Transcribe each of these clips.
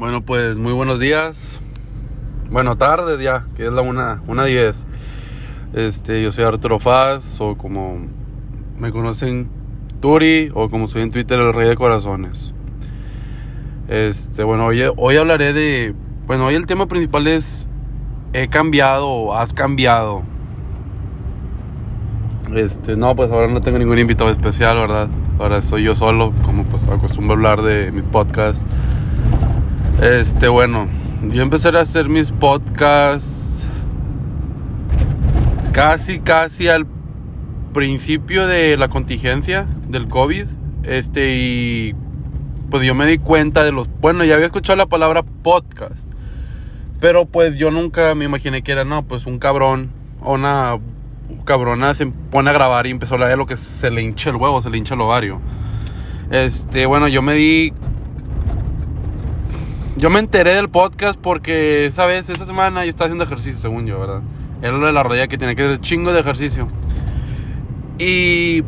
Bueno, pues muy buenos días. Bueno, tardes ya, que es la una, una diez. Este, yo soy Arturo Faz, o como me conocen, Turi, o como soy en Twitter, el Rey de Corazones. Este, bueno, hoy, hoy hablaré de. Bueno, hoy el tema principal es. He cambiado o has cambiado. Este, no, pues ahora no tengo ningún invitado especial, ¿verdad? Ahora soy yo solo, como pues acostumbro hablar de mis podcasts. Este, bueno, yo empecé a hacer mis podcasts casi, casi al principio de la contingencia del COVID. Este, y pues yo me di cuenta de los. Bueno, ya había escuchado la palabra podcast. Pero pues yo nunca me imaginé que era, no, pues un cabrón o una cabrona se pone a grabar y empezó a hablar de lo que se le hincha el huevo, se le hincha el ovario. Este, bueno, yo me di. Yo me enteré del podcast porque esa vez, esa semana, yo estaba haciendo ejercicio, según yo, ¿verdad? Era lo de la rodilla que tiene que hacer chingo de ejercicio. Y.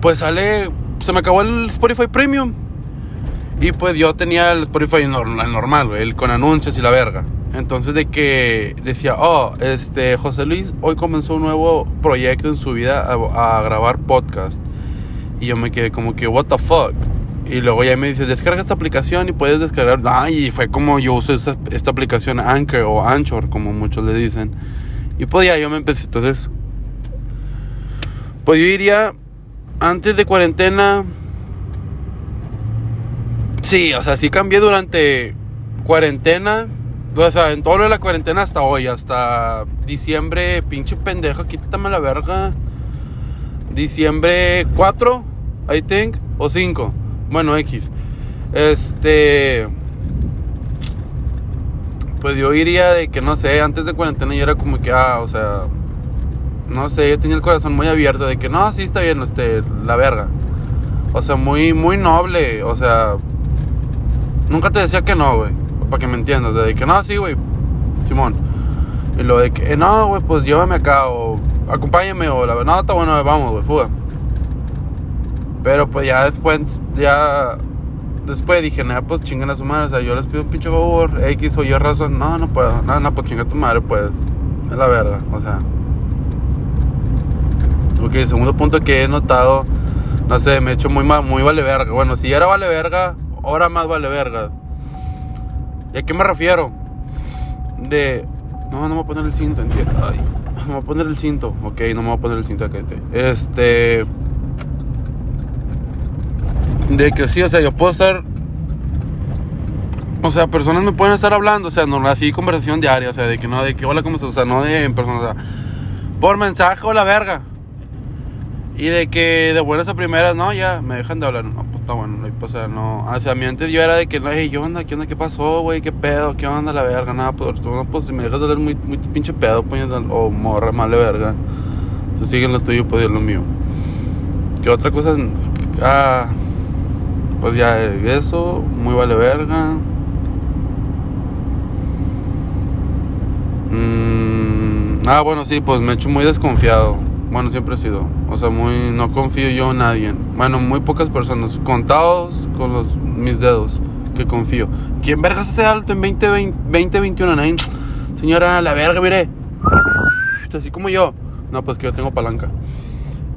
Pues sale. Se me acabó el Spotify Premium. Y pues yo tenía el Spotify normal, el con anuncios y la verga. Entonces de que decía, oh, este, José Luis hoy comenzó un nuevo proyecto en su vida a, grabar podcast. Y yo me quedé como que, what the fuck. Y luego ya me dice, descarga esta aplicación y puedes descargar. Ay, fue como yo uso esta, aplicación Anchor o Anchor, como muchos le dicen. Y pues ya yo me empecé. Entonces, pues yo iría antes de cuarentena Sí, o sea, sí cambié durante cuarentena. O sea, en todo lo la cuarentena hasta hoy, hasta diciembre, pinche pendejo, quítame la verga. Diciembre 4, I think, o 5. Bueno, X. Este. Pues yo iría de que no sé, antes de cuarentena yo era como que, ah, o sea. No sé, yo tenía el corazón muy abierto de que no, sí está bien, este, la verga. O sea, muy, muy noble, o sea, Nunca te decía que no, güey. Para que me entiendas. De que no, sí, güey. Simón. Y lo de que, eh, no, güey, pues llévame acá. O acompáñame. O la no, está bueno, vamos, güey, fuga. Pero pues ya después, ya. Después dije, nada, pues chingan a su madre. O sea, yo les pido un pinche favor. X o Y razón. No, no puedo. Nada, no, pues chinga a tu madre, pues. Es la verga, o sea. Ok, segundo punto que he notado. No sé, me he hecho muy, muy vale verga. Bueno, si ya era vale verga ahora más vale vergas. ¿Y a qué me refiero? De. No, no me voy a poner el cinto, entiendo. Ay, no me voy a poner el cinto. Ok, no me voy a poner el cinto, Este. De que sí, o sea, yo puedo estar. O sea, personas me pueden estar hablando, o sea, no, así conversación diaria, o sea, de que no, de que hola, ¿cómo estás? O sea, no de en persona, o sea, por mensaje o la verga. Y de que de buenas a primeras, no, ya, me dejan de hablar. No, pues está bueno, o sea, no. Hacia mi antes yo era de que, no, hey, ¿qué onda? ¿Qué onda? ¿Qué pasó, güey? ¿Qué pedo? ¿Qué onda la verga? Nada, pues, no, pues si me dejas de hablar muy, muy pinche pedo, pues, o morra, male verga. Tú sigue lo tuyo, pues lo mío. ¿Qué otra cosa? Ah, pues ya, eso, muy vale verga. Mm, ah, bueno, sí, pues me he hecho muy desconfiado. Bueno, siempre he sido. O sea, muy. No confío yo en nadie. Bueno, muy pocas personas. Contados con los, mis dedos. Que confío. ¿Quién vergas hace alto en 2020, 2021? Nadie. Señora, la verga, mire. Así como yo. No, pues que yo tengo palanca.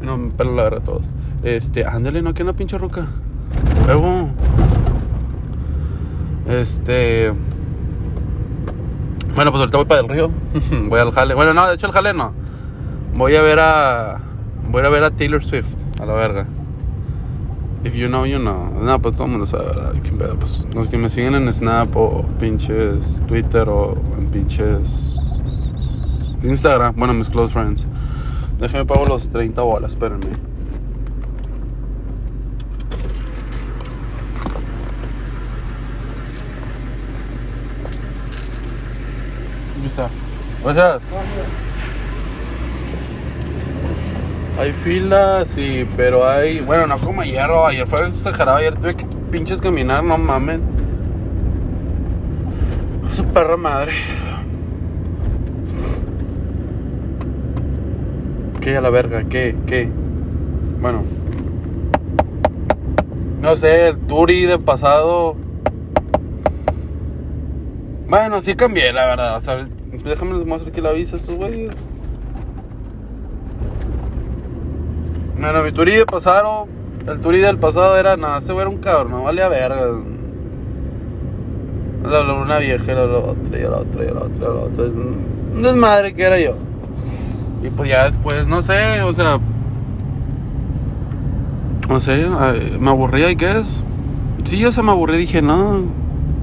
No, pero la verdad, todos. Este, ándale, no, que una pinche roca. Luego. Este. Bueno, pues ahorita voy para el río. voy al jale. Bueno, no, de hecho el jale no. Voy a ver a. Voy a ver a Taylor Swift, a la verga. If you know, you know. No, pues todo el mundo sabe, ¿verdad? Pues los que me siguen en Snap o pinches Twitter o en pinches Instagram, bueno, mis close friends. Déjenme pago los 30 bolas, espérenme. Gracias. Hay filas, sí, pero hay. Bueno, no como ayer, o ayer fue exagerado. Ayer tuve que pinches caminar, no mamen. Su perra madre. ¿Qué a la verga? ¿Qué? ¿Qué? Bueno. No sé, el Turi de pasado. Bueno, sí cambié, la verdad. O sea, déjame les muestro aquí la visa a estos güeyes. Bueno, mi turí de pasado, el turí del pasado era, nada, ese güey era un cabrón, no valía verga. La, la, una vieja, la, la otra, y la otra, y la otra, y la otra. Un desmadre que era yo. Y pues ya después, no sé, o sea. No sé, me aburrí, I guess. Sí, yo se me aburrí, dije, no,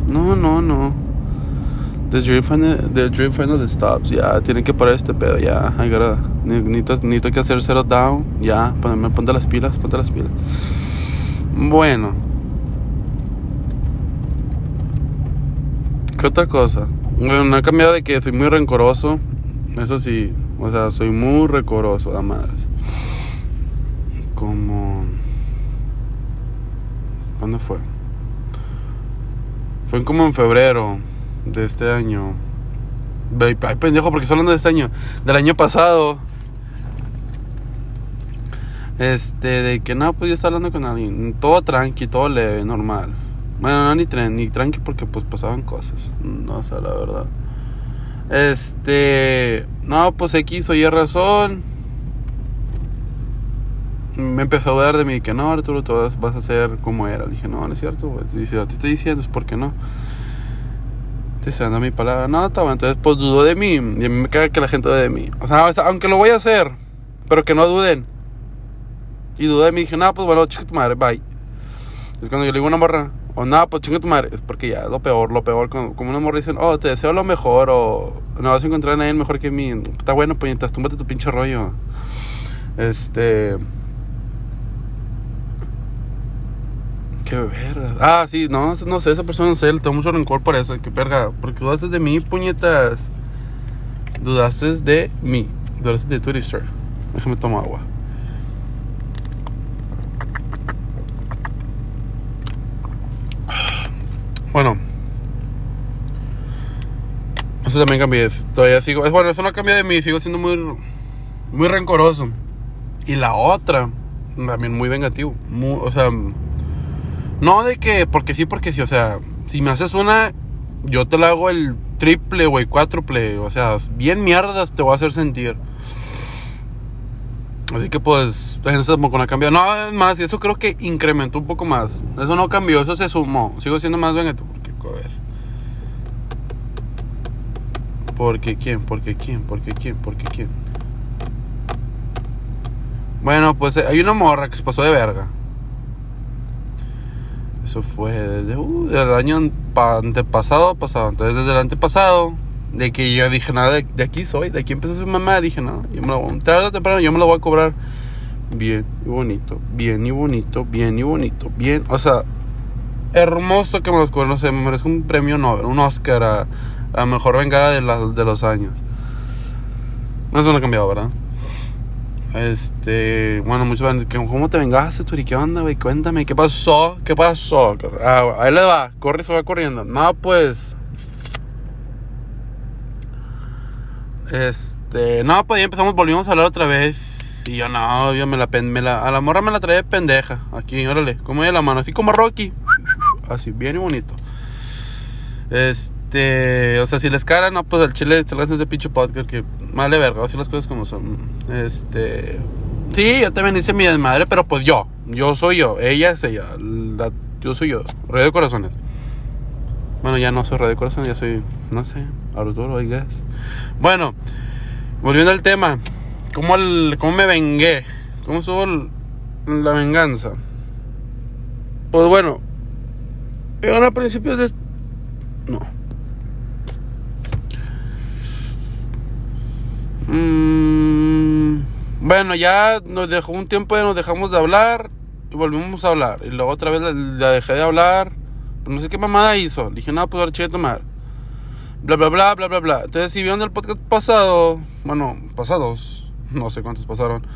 no, no, no. The Dream Final, the dream final stops, ya, tienen que parar este pedo, ya, I gotta, necesito, necesito que hacer zero down, ya, ponme, ponte las pilas, ponte las pilas. Bueno. ¿Qué otra cosa? Bueno, no ha cambiado de que soy muy rencoroso, eso sí, o sea, soy muy rencoroso, a madres. Como... ¿Cuándo fue? Fue como en febrero de este año. Ay, pendejo, porque estoy hablando de este año. Del año pasado. Este, de que no, pues yo estaba hablando con alguien. Todo tranqui, todo leve, normal. Bueno, no ni, tren, ni tranqui porque pues pasaban cosas. No sé, la verdad. Este, no, pues X o Y razón. Me empezó a dudar de mí que no, Arturo, tú vas, a ser como era. Dije, no, no es cierto, te estoy diciendo, es porque no. Dando mi palabra. No, bueno. Entonces, pues dudó de mí. Y me caga que la gente dude de mí. O sea, aunque lo voy a hacer, pero que no duden. Y dudó de mí. Dije, no, pues bueno, chica tu madre, bye. Es cuando yo le digo una morra, o nada, pues chinga tu madre. Es porque ya es lo peor, lo peor. Como, como una morra dicen, oh, te deseo lo mejor. O no vas a encontrar a nadie mejor que mí. Está bueno, puñetas, túmbate tu pinche rollo. Este. Qué verga. Ah, sí, no, no sé, esa persona no sé, le tengo mucho rencor por eso. Qué verga. Porque dudaste de mí, puñetas. Dudaste de mí. Dudaste de Twitter. Déjame tomar agua. Bueno. Eso también cambié. Todavía sigo. Es bueno, eso no cambia de mí. Sigo siendo muy. Muy rencoroso. Y la otra. También muy vengativo. Muy, o sea. No de que. Porque sí, porque sí. O sea. Si me haces una. Yo te la hago el triple, güey. Cuádruple. O sea. Bien mierdas te voy a hacer sentir. Así que pues, eso tampoco no ha cambiado. No, es más, eso creo que incrementó un poco más. Eso no cambió, eso se sumó. Sigo siendo más vengativo. Porque, joder. Porque quién, porque quién, porque quién, porque quién. Bueno, pues eh, hay una morra que se pasó de verga. Eso fue desde uh, el año antepasado, pasado. Entonces, desde el antepasado de que yo dije, nada, de, de, aquí soy, de aquí empezó su mamá, dije, no, yo me lo, tarde o temprano yo me lo voy a cobrar bien y bonito, bien y bonito, bien y bonito, bien, o sea, hermoso que me los no sé, me merezco un premio Nobel, un Oscar a, a mejor vengada de, la, de los años. No, eso no ha cambiado, ¿verdad? Este, bueno, muchos van ¿cómo te vengaste, Turi? ¿Qué onda, güey? Cuéntame, ¿qué pasó? ¿Qué pasó? Ah, ahí le va, corre, se va corriendo. No, pues, Este, no, pues ya empezamos, volvimos a hablar otra vez. Y yo no, yo me la, me la a la morra me la traía pendeja. Aquí, órale, como de la mano, así como Rocky. Así, bien y bonito. Este, o sea, si les cara, no, pues al chile se lo hacen de pinche podcast que vale verga, así las cosas como son. Este, sí, yo también hice mi desmadre, pero pues yo, yo soy yo, ella es ella, la, yo soy yo, rey de corazones. Bueno, ya no soy rey de corazones, ya soy, no sé, Arturo, I. Bueno, volviendo al tema, ¿cómo, el, cómo me vengué? ¿Cómo subo la venganza? Pues bueno, a principios de... No. Mm, bueno, ya nos dejó un tiempo de nos dejamos de hablar y volvimos a hablar. Y luego otra vez la, la dejé de hablar. Pero no sé qué mamada hizo. Le dije, no, pues ahora tomar bla, bla, bla, bla, bla, bla. Entonces, si vieron el podcast pasado, bueno, pasados, no sé cuántos pasaron,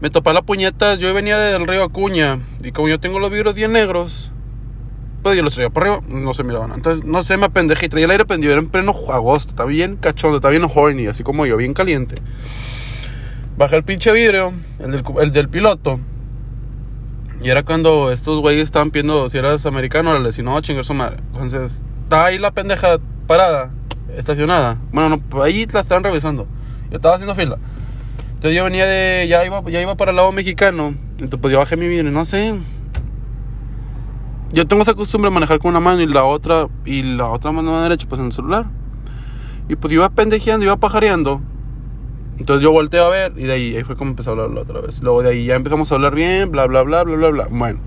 me topé la puñetas. Yo venía del río Acuña y como yo tengo los vidrios bien negros, pues yo los traía por arriba, no se miraban. Entonces, no sé, me apendejé y traía el aire prendido. Era en pleno agosto, estaba bien cachondo, estaba bien horny, así como yo, bien caliente. Bajé el pinche vidrio, el del, el del piloto. Y era cuando estos güeyes estaban pidiendo si eras americano, le decía, no, chingar su madre. Entonces, estaba ahí la pendeja parada, estacionada. Bueno, no, ahí la estaban revisando. Yo estaba haciendo fila. Entonces yo venía de. Ya iba, ya iba para el lado mexicano. Entonces pues yo bajé mi vidrio, no sé. Yo tengo esa costumbre de manejar con una mano y la otra. Y la otra mano derecha, pues en el celular. Y pues iba pendejeando, iba pajareando. Entonces yo volteo a ver y de ahí, ahí fue como empezó a hablar otra vez. Luego de ahí ya empezamos a hablar bien, bla, bla, bla, bla, bla, bla. Bueno.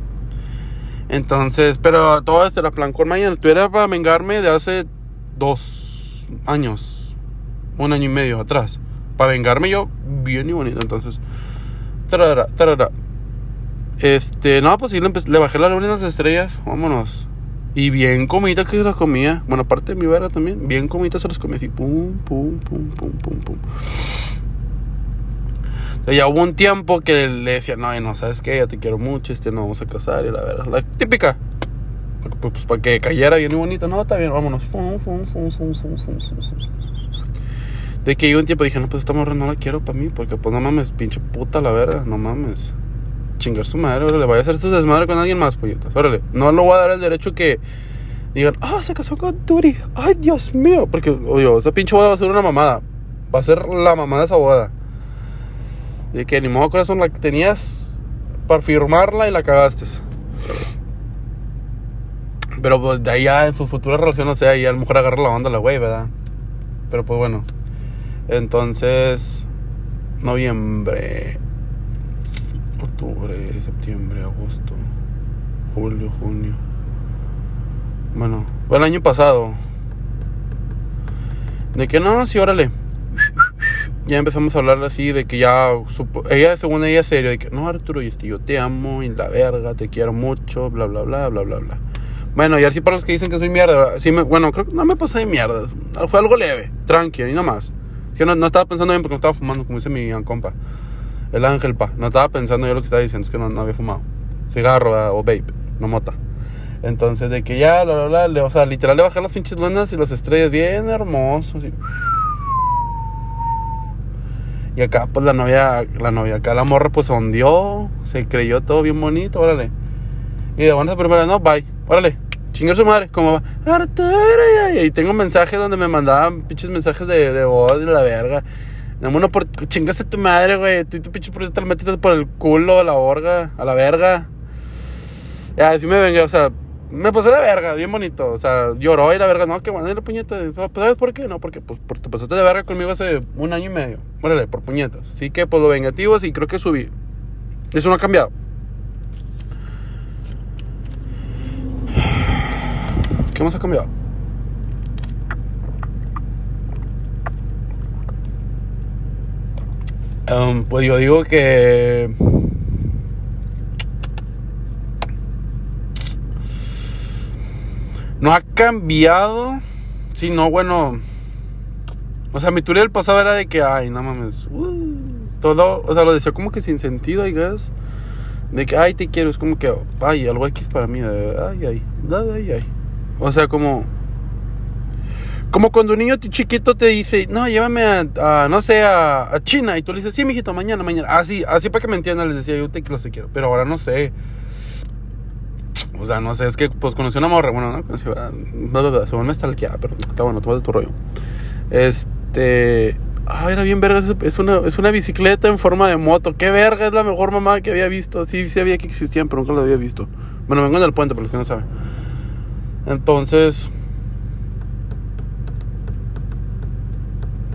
Entonces, pero todo esto era plan con mañana. Tú eras para vengarme de hace dos años, un año y medio atrás. Para vengarme yo, bien y bonito. Entonces, tarara, tarara. Este, no, pues sí, le, le bajé la luna en las estrellas. Vámonos. Y bien comita que se las comía. Bueno, aparte de mi vera también. Bien comita se las comía así. Pum, pum, pum, pum, pum, pum. ya hubo un tiempo que le decía, no, no, ¿sabes qué? Ya te quiero mucho, este, no vamos a casar. Y la verdad, la típica. Pues, pues para que cayera bien y bonito. No, está bien, vámonos. De que yo un tiempo dije, no, pues esta morra no la quiero para mí. Porque pues no mames, pinche puta la verga, no mames chingar su madre, órale, vaya a hacer su desmadre con alguien más, pollitas, órale. No le voy a dar el derecho que digan, ah, se casó con Duri, ay, Dios mío, porque, oye, esa pinche boda va a ser una mamada, va a ser la mamada esa boda. Y que ni modo corazón la que tenías para firmarla y la cagaste. Pero pues de ahí ya en su futura relación, no sé, ahí a lo mejor agarra la onda la güey, ¿verdad? Pero pues bueno. Entonces, noviembre octubre, septiembre, agosto, julio, junio. Bueno, fue el año pasado. De que no, sí, órale. Ya empezamos a hablar así de que ya, ella según ella serio, de que no Arturo, y yo te amo y la verga, te quiero mucho, bla, bla, bla, bla, bla, bla. Bueno, y así para los que dicen que soy mierda, sí me, bueno, creo que no me pasé de mierda, fue algo leve, tranqui, y nada más. Que no, no estaba pensando bien porque no estaba fumando, como dice mi compa. El ángel, pa. No estaba pensando yo lo que estaba diciendo, es que no, no había fumado. Cigarro o vape, no mota. Entonces, de que ya, la, la, la, o sea, literal le bajé las pinches lunas y las estrellas bien hermosos. Y, acá, pues la novia, la novia, acá la morra, pues ondeó, se creyó todo bien bonito, órale. Y de buenas primera, no, bye, órale, chingar su madre, como va, y tengo mensajes donde me mandaban pinches mensajes de, de voz de la verga. No, bueno, por chingaste tu madre, güey. Tú y tu pinche proyecto te metiste por el culo a la orga, a la verga. Ya, así me vengué, o sea, me pasé de verga, bien bonito. O sea, lloró y la verga, no, que bueno, la puñeta. Pues, ¿Sabes por qué? No, porque pues, te pasaste de verga conmigo hace un año y medio. Órale, por puñetas. Así que, pues lo vengativo, sí, creo que subí. Eso no ha cambiado. ¿Qué más ha cambiado? Um, pues yo digo que... No ha cambiado. Sí, no, bueno. O sea, mi teoría del pasado era de que, ay, no mames. Uh, todo, o sea, lo decía como que sin sentido, I. De que, ay, te quiero. Es como que, ay, algo es para mí. Ay, ay, ay, ay. O sea, como como cuando un niño chiquito te dice, no, llévame a, no sé, a, China. Y tú le dices, sí, mijito, mañana, mañana. Así, así para que me entiendan, les decía, yo te quiero, te quiero. Pero ahora no sé. O sea, no sé, es que pues conocí una morra. Bueno, no conocí, no, se vuelve stalkeada, pero está bueno, todo de tu rollo. Este. Ah, era bien verga. Es una, es una bicicleta en forma de moto. Qué verga, es la mejor mamá que había visto. Sí, sí había que existían, pero nunca la había visto. Bueno, vengo en el puente, por los que no saben. Entonces.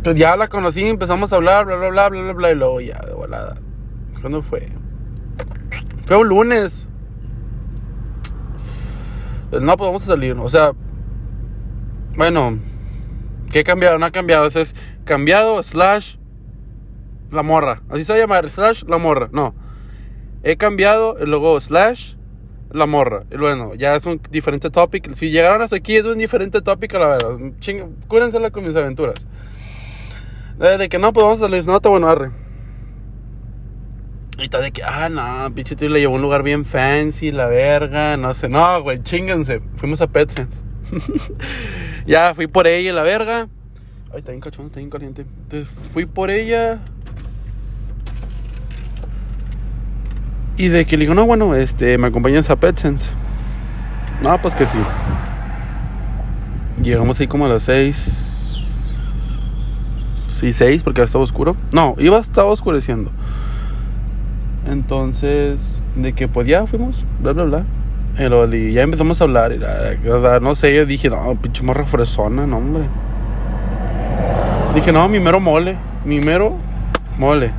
Pues ya la conocí, empezamos a hablar, bla, bla, bla, bla, bla, bla, y luego ya, de volada. ¿Cuándo fue? Fue un lunes. Pues no, pues vamos a salir. O sea, bueno, ¿qué ha cambiado? No ha cambiado. es cambiado slash la morra. Así se va a llamar, slash la morra. No. He cambiado y luego slash la morra. Y bueno, ya es un diferente topic. Si llegaron hasta aquí es un diferente topic, a la verdad. Ching, cúrensela con mis aventuras. De que no, pues salir. No, está bueno, arre. Y está de que, ah, no, pinche tío le llevó a un lugar bien fancy, la verga, no sé. No, güey, chingense. Fuimos a PetSense. ya fui por ella, la verga. Ay, está bien cachón, está bien caliente. Entonces fui por ella. Y de que le digo, no, bueno, este, me acompañas a PetSense. No, pues que sí. Llegamos ahí como a las 6. Sí, 6 porque estaba oscuro. No, iba, estaba oscureciendo. Entonces, de que pues ya fuimos, bla, bla, bla. Y ya empezamos a hablar. Y la, no sé, yo dije, no, pinche morra fresona, no, hombre. Dije, no, mi mero mole. Mi mero mole.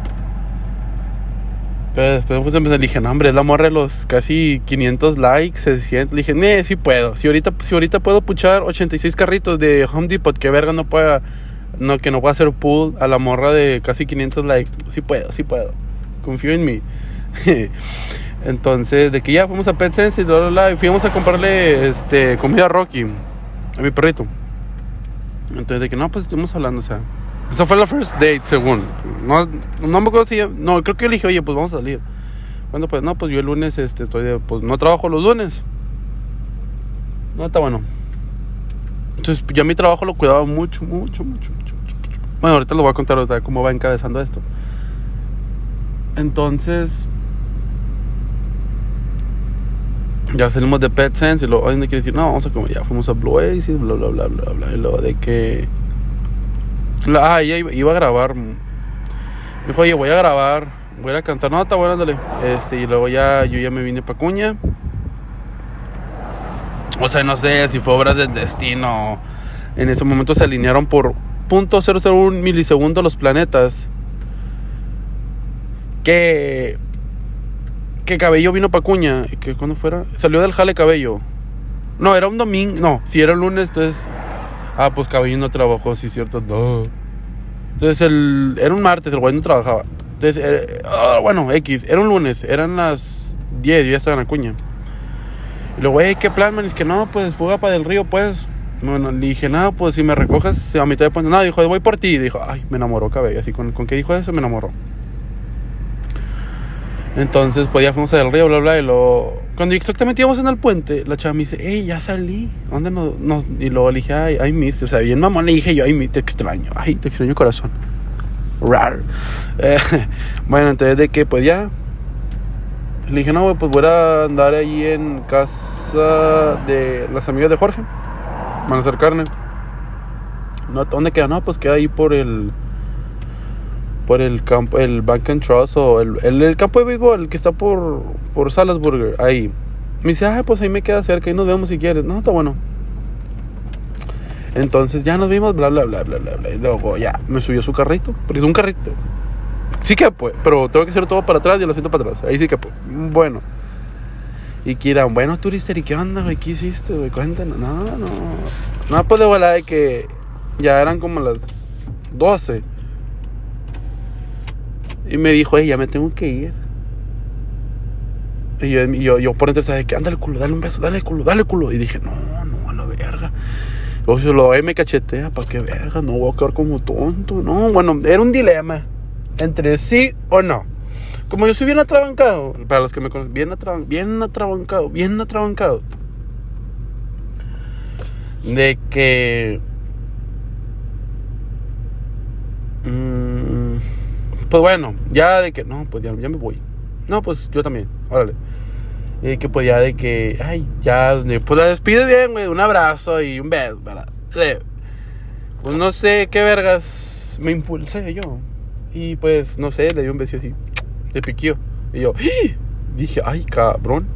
Pero después pues, empecé, dije, no, hombre, es la morra de los casi 500 likes, 600. dije, nee, sí puedo. Si ahorita, si ahorita puedo puchar 86 carritos de Home Depot, que verga no pueda, no, que no pueda hacer pull a la morra de casi 500 likes. Sí puedo, sí puedo. Confío en mí. Entonces, de que ya fuimos a Pet Sense y bla, bla, y fuimos a comprarle este, comida a Rocky, a mi perrito. Entonces, de que no, pues estuvimos hablando, o sea. Eso fue la first date, según. No, no me acuerdo si. No, creo que le dije, oye, pues vamos a salir. Bueno, pues no, pues yo el lunes este, estoy de. Pues no trabajo los lunes. No, está bueno. Entonces, yo mi trabajo lo cuidaba mucho, mucho, mucho. Bueno, ahorita lo voy a contar cómo va encabezando esto. Entonces, ya salimos de Pet Sense y luego, no quiere decir, no, vamos a comer, ya fuimos a Blue Oasis, bla, bla, bla, bla, bla, y luego de que, ah, ella iba, a grabar, me dijo, oye, voy a grabar, voy a cantar, no, está bueno, ándale, este, y luego ya, yo ya me vine pa' Cuña, o sea, no sé si fue obras del destino, en ese momento se alinearon por .001 milisegundos los planetas, que que Cabello vino pa' Cuña. que cuando fuera? Salió del jale Cabello. No, era un domingo. No, si era un lunes, entonces. Ah, pues Cabello no trabajó, sí, cierto. No. Entonces, el, era un martes, el güey no trabajaba. Entonces, ah, bueno, X, era un lunes, eran las 10, yo ya estaba en Cuña. Y luego, hey, ¿qué plan, man? Es que no, pues fuga para del río, pues. Bueno, le dije, nada, pues si me recoges a mitad de puente. Nada, dijo, voy por ti. dijo, ay, me enamoró Cabello. Así, ¿con, ¿con qué dijo eso? Me enamoró. Entonces, pues ya fuimos al río, bla, bla, y lo... Cuando exactamente íbamos en el puente, la chava me dice, hey, ya salí, ¿dónde nos...? Y luego le dije, ay, ay, miss, o sea, bien mamón, le dije yo, ay, te extraño, ay, te extraño corazón. Rar. Bueno, entonces de que, pues ya... Le dije, no, pues voy a andar ahí en casa de las amigas de Jorge. Van a hacer carne. ¿Dónde queda? No, pues queda ahí por el por el campo, el Bank and Trust o el, el, campo de béisbol, el que está por, por Salasburger, ahí. Me dice, ah, pues ahí me queda cerca, y nos vemos si quieres. No, está bueno. Entonces ya nos vimos, bla, bla, bla, bla, bla, bla. Y luego ya me subió su carrito, porque es un carrito. Sí que pues, pero tengo que hacer todo para atrás y lo siento para atrás. Ahí sí que pues. Bueno. Y quieran, bueno, Turister, ¿y qué onda, güey? ¿Qué hiciste, güey? Cuéntanos. No, no. No, pues de volar de que ya eran como las 12. Y me dijo, ya me tengo que ir. Y yo, yo, yo por entre, que ándale culo, dale un beso, dale culo, dale culo. Y dije, no, no, a la verga. O sea, lo me cachetea, para que verga, no voy a quedar como tonto. No, bueno, era un dilema entre sí o no. Como yo soy bien atrabancado, para los que me conocen, bien, atrabancado, bien atrabancado, bien atrabancado. De que. Mmm, pues bueno, ya de que, no, pues ya, me voy. No, pues yo también, órale. Y que pues ya de que, ay, ya, pues la despide bien, güey, un abrazo y un beso, ¿verdad? Pues no sé qué vergas me impulsé yo. Y pues, no sé, le di un beso así, de piquillo. Y yo, ¡Ah! dije, ay, cabrón.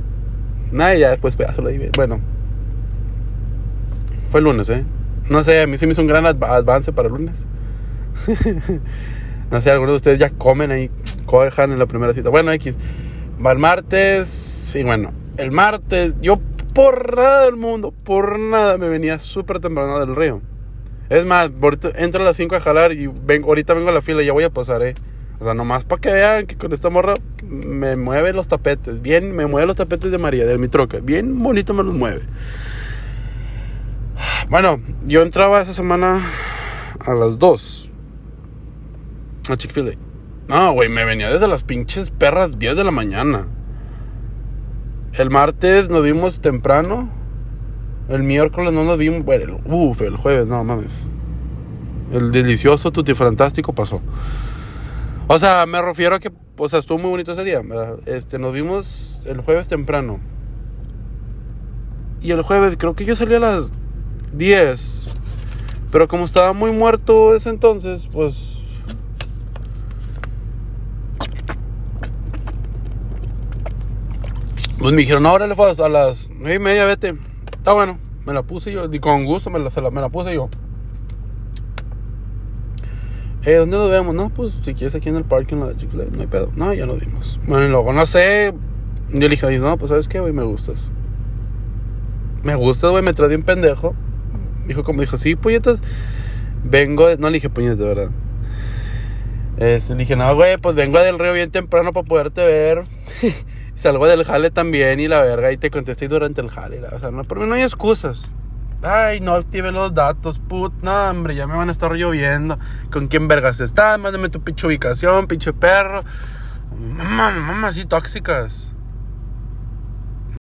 Nada, ya después pedazo lo di. Bueno, fue lunes, ¿eh? No sé, a mí sí me hizo un gran avance para el lunes. No sé, algunos de ustedes ya comen ahí, cojan en la primera cita. Bueno, X. Va el martes. Y bueno, el martes, yo por nada del mundo, por nada me venía súper temprano del río. Es más, entro a las 5 a jalar y vengo, ahorita vengo a la fila y ya voy a pasar, eh. O sea, nomás para que vean que con esta morra me mueve los tapetes. Bien, me mueve los tapetes de María, de mi troca. Bien bonito me los mueve. Bueno, yo entraba esa semana a las 2 a Chick-fil-A. No, güey, me venía desde las pinches perras 10 de la mañana. El martes nos vimos temprano. El miércoles no nos vimos. Bueno, uff, el jueves, no mames. El delicioso tutti fantástico pasó. O sea, me refiero a que, o sea, estuvo muy bonito ese día. Este, nos vimos el jueves temprano. Y el jueves, creo que yo salí a las 10. Pero como estaba muy muerto ese entonces, pues... Pues me dijeron, ahora le fue a las 9 y media, vete. Está bueno, me la puse yo, y con gusto me la, me la puse yo. Eh, ¿dónde nos vemos? No, pues si quieres aquí en el parking, no hay pedo. No, ya lo vimos. Bueno, y luego, no sé. Yo le dije, no, pues sabes qué, güey, me gustas. Me gustas, güey, me trae bien pendejo. Dijo, como dijo, sí, puñetas. Vengo de... No le dije puñetas, de verdad. Este, le dije, no, güey, pues vengo del río bien temprano para poderte ver. Salgo del jale también y la verga. Y te contesté durante el jale. O sea, no, por mí no hay excusas. Ay, no active los datos, put. No, hombre, ya me van a estar lloviendo. ¿Con quién vergas estás? Mándame tu pinche ubicación, pinche perro. Mamá, mamá, así tóxicas.